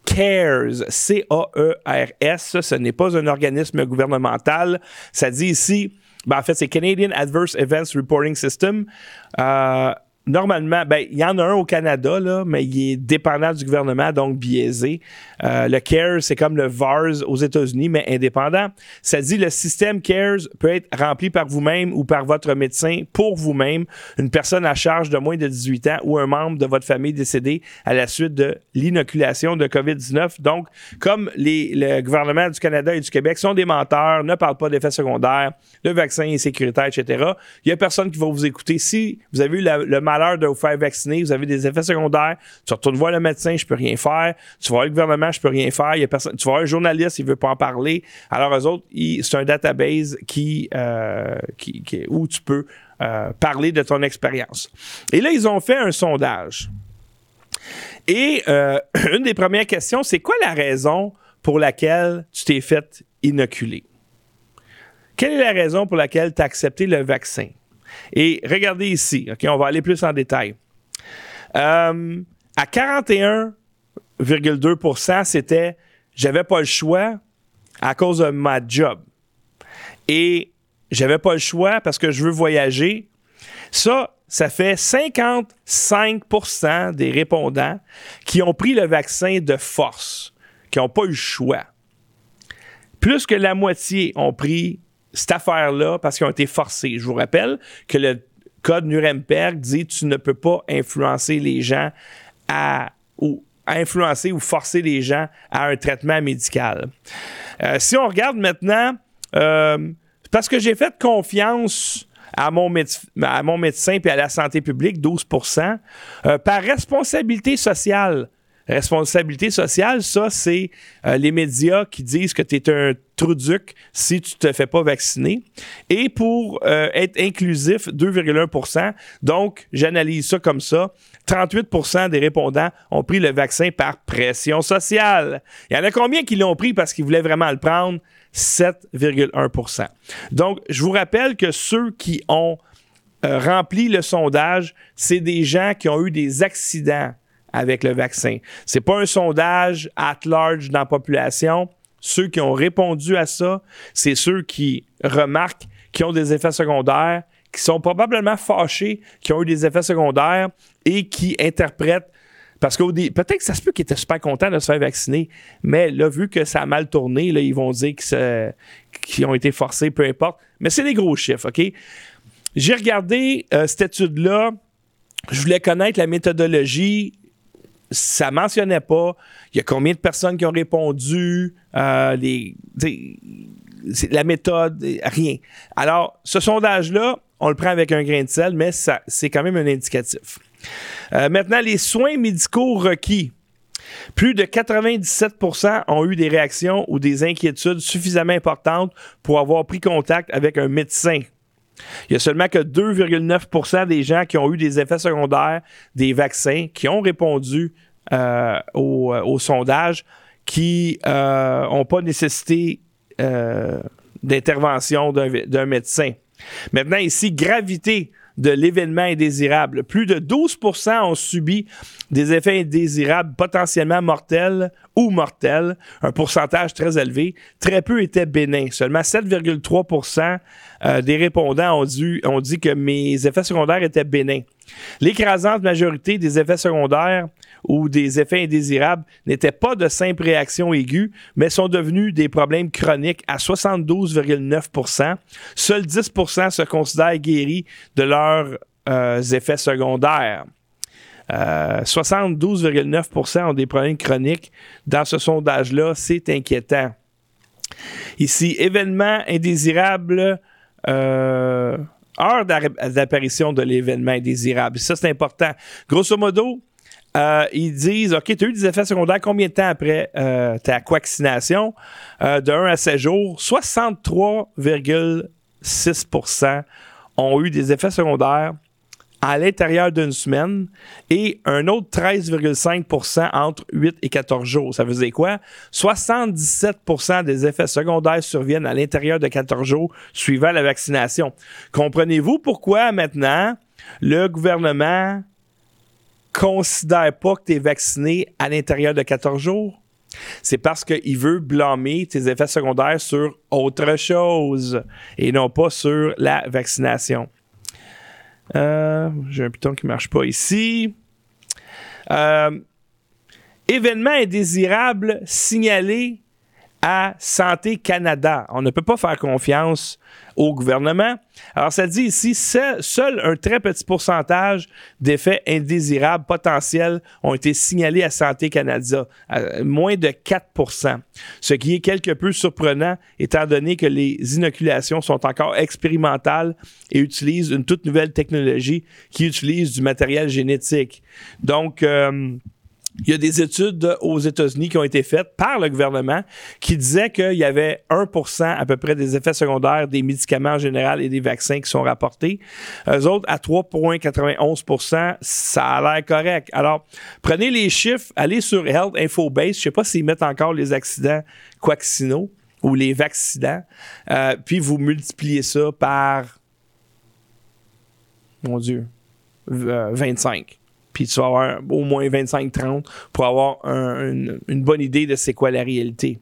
CARES, C-A-E-R-S. Ce n'est pas un organisme gouvernemental. Ça dit ici, ben en fait, c'est Canadian Adverse Events Reporting System. Euh, normalement, ben, il y en a un au Canada, là, mais il est dépendant du gouvernement, donc biaisé. Euh, le CARES, c'est comme le VARS aux États-Unis, mais indépendant. Ça dit le système CARES peut être rempli par vous-même ou par votre médecin pour vous-même, une personne à charge de moins de 18 ans ou un membre de votre famille décédé à la suite de l'inoculation de COVID-19. Donc, comme les, le gouvernement du Canada et du Québec sont des menteurs, ne parlent pas d'effets secondaires, le vaccin est sécuritaire, etc., il y a personne qui va vous écouter. Si vous avez eu le mal de vous faire vacciner, vous avez des effets secondaires, tu retournes voir le médecin, je peux rien faire, tu vas voir le gouvernement, je peux rien faire, il y a personne, tu vas voir un journaliste, il veut pas en parler. Alors eux autres, c'est un database qui, euh, où tu peux euh, parler de ton expérience. Et là, ils ont fait un sondage. Et euh, une des premières questions, c'est quoi la raison pour laquelle tu t'es fait inoculer? Quelle est la raison pour laquelle tu as accepté le vaccin? Et regardez ici, OK, on va aller plus en détail. Euh, à 41,2% c'était j'avais pas le choix à cause de ma job. Et j'avais pas le choix parce que je veux voyager. Ça, ça fait 55% des répondants qui ont pris le vaccin de force, qui n'ont pas eu le choix. Plus que la moitié ont pris cette affaire-là parce qu'ils ont été forcés. Je vous rappelle que le code Nuremberg dit tu ne peux pas influencer les gens à, ou, influencer ou forcer les gens à un traitement médical. Euh, si on regarde maintenant, euh, parce que j'ai fait confiance à mon, médecin et à la santé publique, 12% euh, par responsabilité sociale. Responsabilité sociale, ça, c'est euh, les médias qui disent que tu es un truduc si tu te fais pas vacciner. Et pour euh, être inclusif, 2,1% Donc, j'analyse ça comme ça. 38% des répondants ont pris le vaccin par pression sociale. Il y en a combien qui l'ont pris parce qu'ils voulaient vraiment le prendre? 7,1% Donc, je vous rappelle que ceux qui ont euh, rempli le sondage, c'est des gens qui ont eu des accidents avec le vaccin. C'est pas un sondage at large dans la population. Ceux qui ont répondu à ça, c'est ceux qui remarquent qui ont des effets secondaires, qui sont probablement fâchés, qui ont eu des effets secondaires et qui interprètent parce que peut-être que ça se peut qu'ils étaient super contents de se faire vacciner, mais là, vu que ça a mal tourné, ils vont dire qu'ils ont été forcés, peu importe. Mais c'est des gros chiffres, OK? J'ai regardé euh, cette étude-là. Je voulais connaître la méthodologie. Ça mentionnait pas. Il y a combien de personnes qui ont répondu, euh, les, la méthode, rien. Alors, ce sondage-là, on le prend avec un grain de sel, mais c'est quand même un indicatif. Euh, maintenant, les soins médicaux requis. Plus de 97% ont eu des réactions ou des inquiétudes suffisamment importantes pour avoir pris contact avec un médecin. Il y a seulement que 2,9% des gens qui ont eu des effets secondaires des vaccins qui ont répondu euh, euh, au, sondage qui n'ont pas nécessité d'intervention d'un médecin. Maintenant, ici, gravité de l'événement indésirable. Plus de 12% ont subi des effets indésirables potentiellement mortels ou mortels, un pourcentage très élevé. Très peu étaient bénins. Seulement 7,3% euh, des répondants ont dit, ont dit que mes effets secondaires étaient bénins. L'écrasante majorité des effets secondaires ou des effets indésirables n'étaient pas de simples réactions aiguës, mais sont devenus des problèmes chroniques à 72,9% Seuls 10% se considèrent guéris de leurs euh, effets secondaires. 72,9% euh, ont des problèmes chroniques. Dans ce sondage-là, c'est inquiétant. Ici, événement indésirable, euh, heure d'apparition de l'événement indésirable. Ça, c'est important. Grosso modo, euh, ils disent OK, tu as eu des effets secondaires combien de temps après euh, ta vaccination euh, De 1 à 7 jours, 63,6% ont eu des effets secondaires à l'intérieur d'une semaine et un autre 13,5% entre 8 et 14 jours. Ça dire quoi? 77% des effets secondaires surviennent à l'intérieur de 14 jours suivant la vaccination. Comprenez-vous pourquoi maintenant le gouvernement considère pas que tu es vacciné à l'intérieur de 14 jours? C'est parce qu'il veut blâmer tes effets secondaires sur autre chose et non pas sur la vaccination. Euh, j'ai un piton qui marche pas ici. Euh, événement indésirable signalé à Santé Canada. On ne peut pas faire confiance au gouvernement. Alors, ça dit ici, seul, un très petit pourcentage d'effets indésirables potentiels ont été signalés à Santé Canada, moins de 4% ce qui est quelque peu surprenant étant donné que les inoculations sont encore expérimentales et utilisent une toute nouvelle technologie qui utilise du matériel génétique. Donc, euh, il y a des études aux États-Unis qui ont été faites par le gouvernement qui disaient qu'il y avait 1% à peu près des effets secondaires des médicaments en général et des vaccins qui sont rapportés. Eux autres, à 3,91% ça a l'air correct. Alors, prenez les chiffres, allez sur Health Infobase. Je ne sais pas s'ils mettent encore les accidents coaxinaux ou les vaccidents. Euh, puis vous multipliez ça par, mon Dieu, 25 euh, puis tu vas avoir au moins 25-30 pour avoir une, bonne idée de c'est quoi la réalité.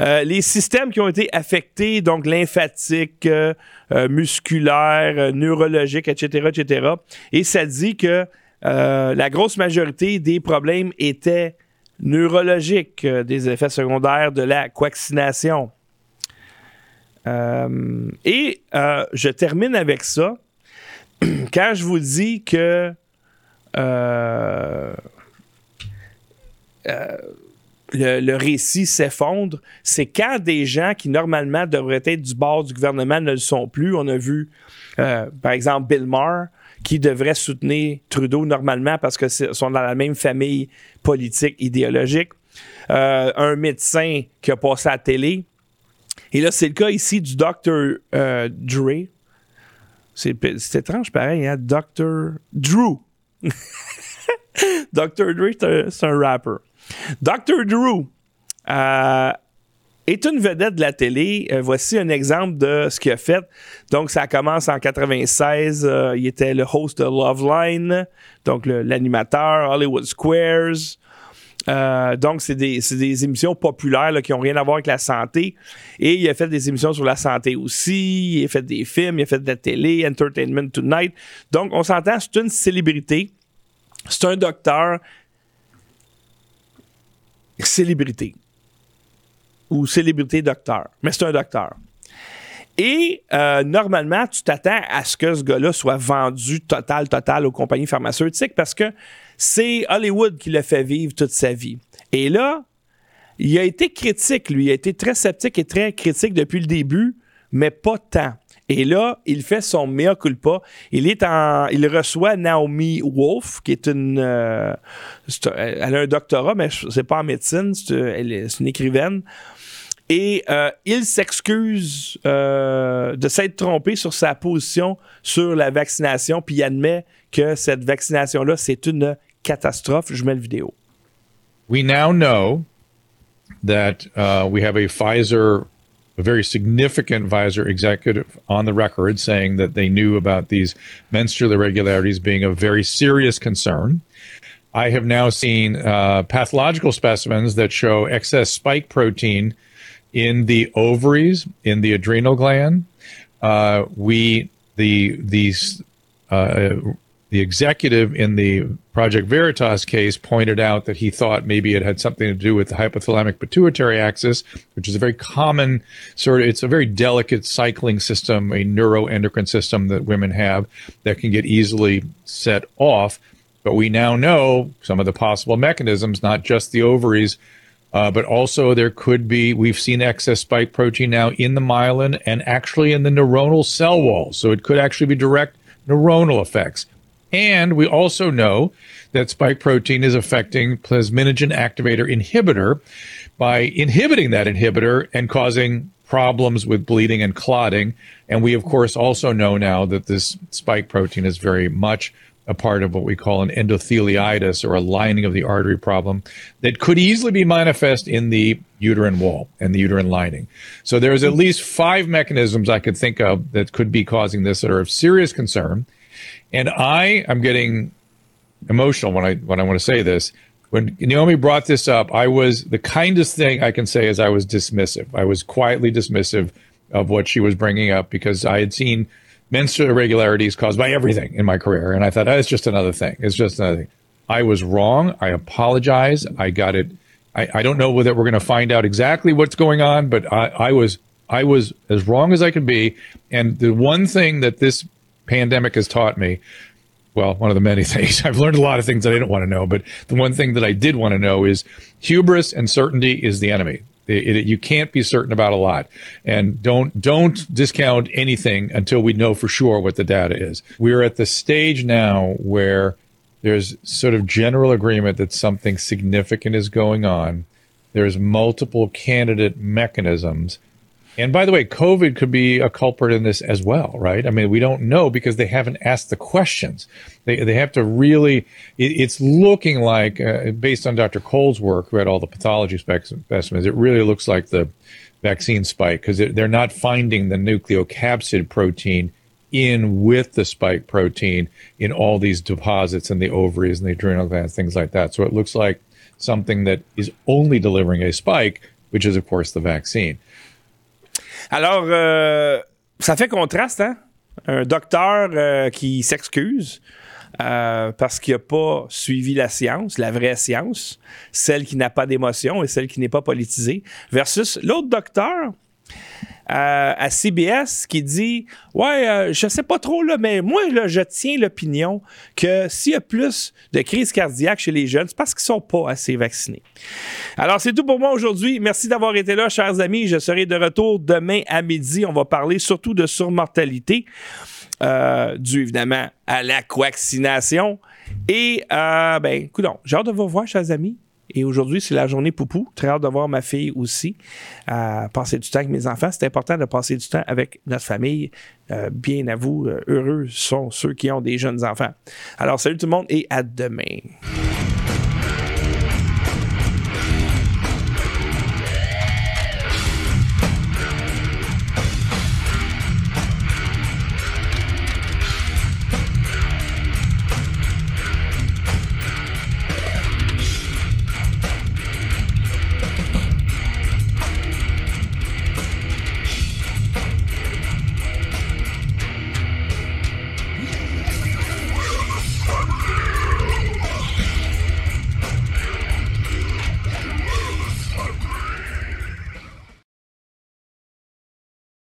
Euh, les systèmes qui ont été affectés, donc lymphatique, euh, euh, musculaire, neurologique, etc., etc. Et ça dit que la grosse majorité des problèmes étaient neurologiques, des effets secondaires de la coaxination. et je termine avec ça. Quand je vous dis que euh, le, récit s'effondre, c'est quand des gens qui normalement devraient être du bord du gouvernement ne le sont plus. On a vu, euh, par exemple, Bill Maher, qui devrait soutenir Trudeau normalement parce que sont dans la même famille politique, idéologique. Euh, un médecin qui a passé à la télé. Et là, c'est le cas ici du Dr. Euh, Dre. C'est étrange pareil, hein? Dr. Drew. Dr. Dre, c'est un, rapper. Dr. Drew euh, est une vedette de la télé. Euh, voici un exemple de ce qu'il a fait. Donc, ça commence en 96. Euh, il était le host de Loveline, donc l'animateur, Hollywood Squares. donc, c'est des, émissions populaires qui n'ont rien à voir avec la santé. Et il a fait des émissions sur la santé aussi. Il a fait des films, il a fait de la télé, Entertainment Tonight. Donc, on s'entend, c'est une célébrité. C'est un docteur célébrité ou célébrité docteur, mais c'est un docteur. Et euh, normalement, tu t'attends à ce que ce gars-là soit vendu total, total aux compagnies pharmaceutiques parce que c'est Hollywood qui l'a fait vivre toute sa vie. Et là, il a été critique, lui. Il a été très sceptique et très critique depuis le début, mais pas tant. Et là, il fait son mea culpa. Il est en, il reçoit Naomi Wolf, qui est une, euh, elle a un doctorat, mais c'est pas en médecine, c'est, elle est, une écrivaine. Et euh, il s'excuse euh, de s'être trompé sur sa position sur la vaccination, puis il admet que cette vaccination-là, c'est une catastrophe. Je mets le vidéo. We now know that uh, we have a Pfizer a very significant Pfizer executive on the record saying that they knew about these menstrual irregularities being a very serious concern. I have now seen uh, pathological specimens that show excess spike protein in the ovaries, in the adrenal gland. Uh, we the these uh, the executive in the Project Veritas case pointed out that he thought maybe it had something to do with the hypothalamic pituitary axis, which is a very common sort of, it's a very delicate cycling system, a neuroendocrine system that women have that can get easily set off. But we now know some of the possible mechanisms, not just the ovaries, uh, but also there could be, we've seen excess spike protein now in the myelin and actually in the neuronal cell wall. So it could actually be direct neuronal effects. And we also know that spike protein is affecting plasminogen activator inhibitor by inhibiting that inhibitor and causing problems with bleeding and clotting. And we, of course, also know now that this spike protein is very much a part of what we call an endotheliitis or a lining of the artery problem that could easily be manifest in the uterine wall and the uterine lining. So there's at least five mechanisms I could think of that could be causing this that are of serious concern. And I am getting emotional when I when I want to say this. When Naomi brought this up, I was the kindest thing I can say is I was dismissive. I was quietly dismissive of what she was bringing up because I had seen menstrual irregularities caused by everything in my career, and I thought oh, it's just another thing. It's just another thing. I was wrong. I apologize. I got it. I, I don't know whether we're going to find out exactly what's going on, but I, I was I was as wrong as I could be. And the one thing that this pandemic has taught me well, one of the many things. I've learned a lot of things that I didn't want to know, but the one thing that I did want to know is hubris and certainty is the enemy. It, it, you can't be certain about a lot, and don't don't discount anything until we know for sure what the data is. We're at the stage now where there's sort of general agreement that something significant is going on. There's multiple candidate mechanisms and by the way, COVID could be a culprit in this as well, right? I mean, we don't know because they haven't asked the questions. They, they have to really, it, it's looking like, uh, based on Dr. Cole's work, who had all the pathology specimens, it really looks like the vaccine spike because they're not finding the nucleocapsid protein in with the spike protein in all these deposits in the ovaries and the adrenal glands, things like that. So it looks like something that is only delivering a spike, which is, of course, the vaccine. Alors, euh, ça fait contraste, hein? Un docteur euh, qui s'excuse euh, parce qu'il n'a pas suivi la science, la vraie science, celle qui n'a pas d'émotion et celle qui n'est pas politisée, versus l'autre docteur à CBS qui dit Ouais, euh, je sais pas trop, là, mais moi, je tiens l'opinion que s'il y a plus de crises cardiaques chez les jeunes, c'est parce qu'ils sont pas assez vaccinés. Alors, c'est tout pour moi aujourd'hui. Merci d'avoir été là, chers amis. Je serai de retour demain à midi. On va parler surtout de surmortalité, euh, dû évidemment à la vaccination. Et, euh, ben, écoute, j'ai hâte de vous revoir, chers amis. Et aujourd'hui, c'est la journée poupou. Très hâte de voir ma fille aussi. Euh, passer du temps avec mes enfants. C'est important de passer du temps avec notre famille. Euh, bien à vous, euh, heureux sont ceux qui ont des jeunes enfants. Alors, salut tout le monde et à demain.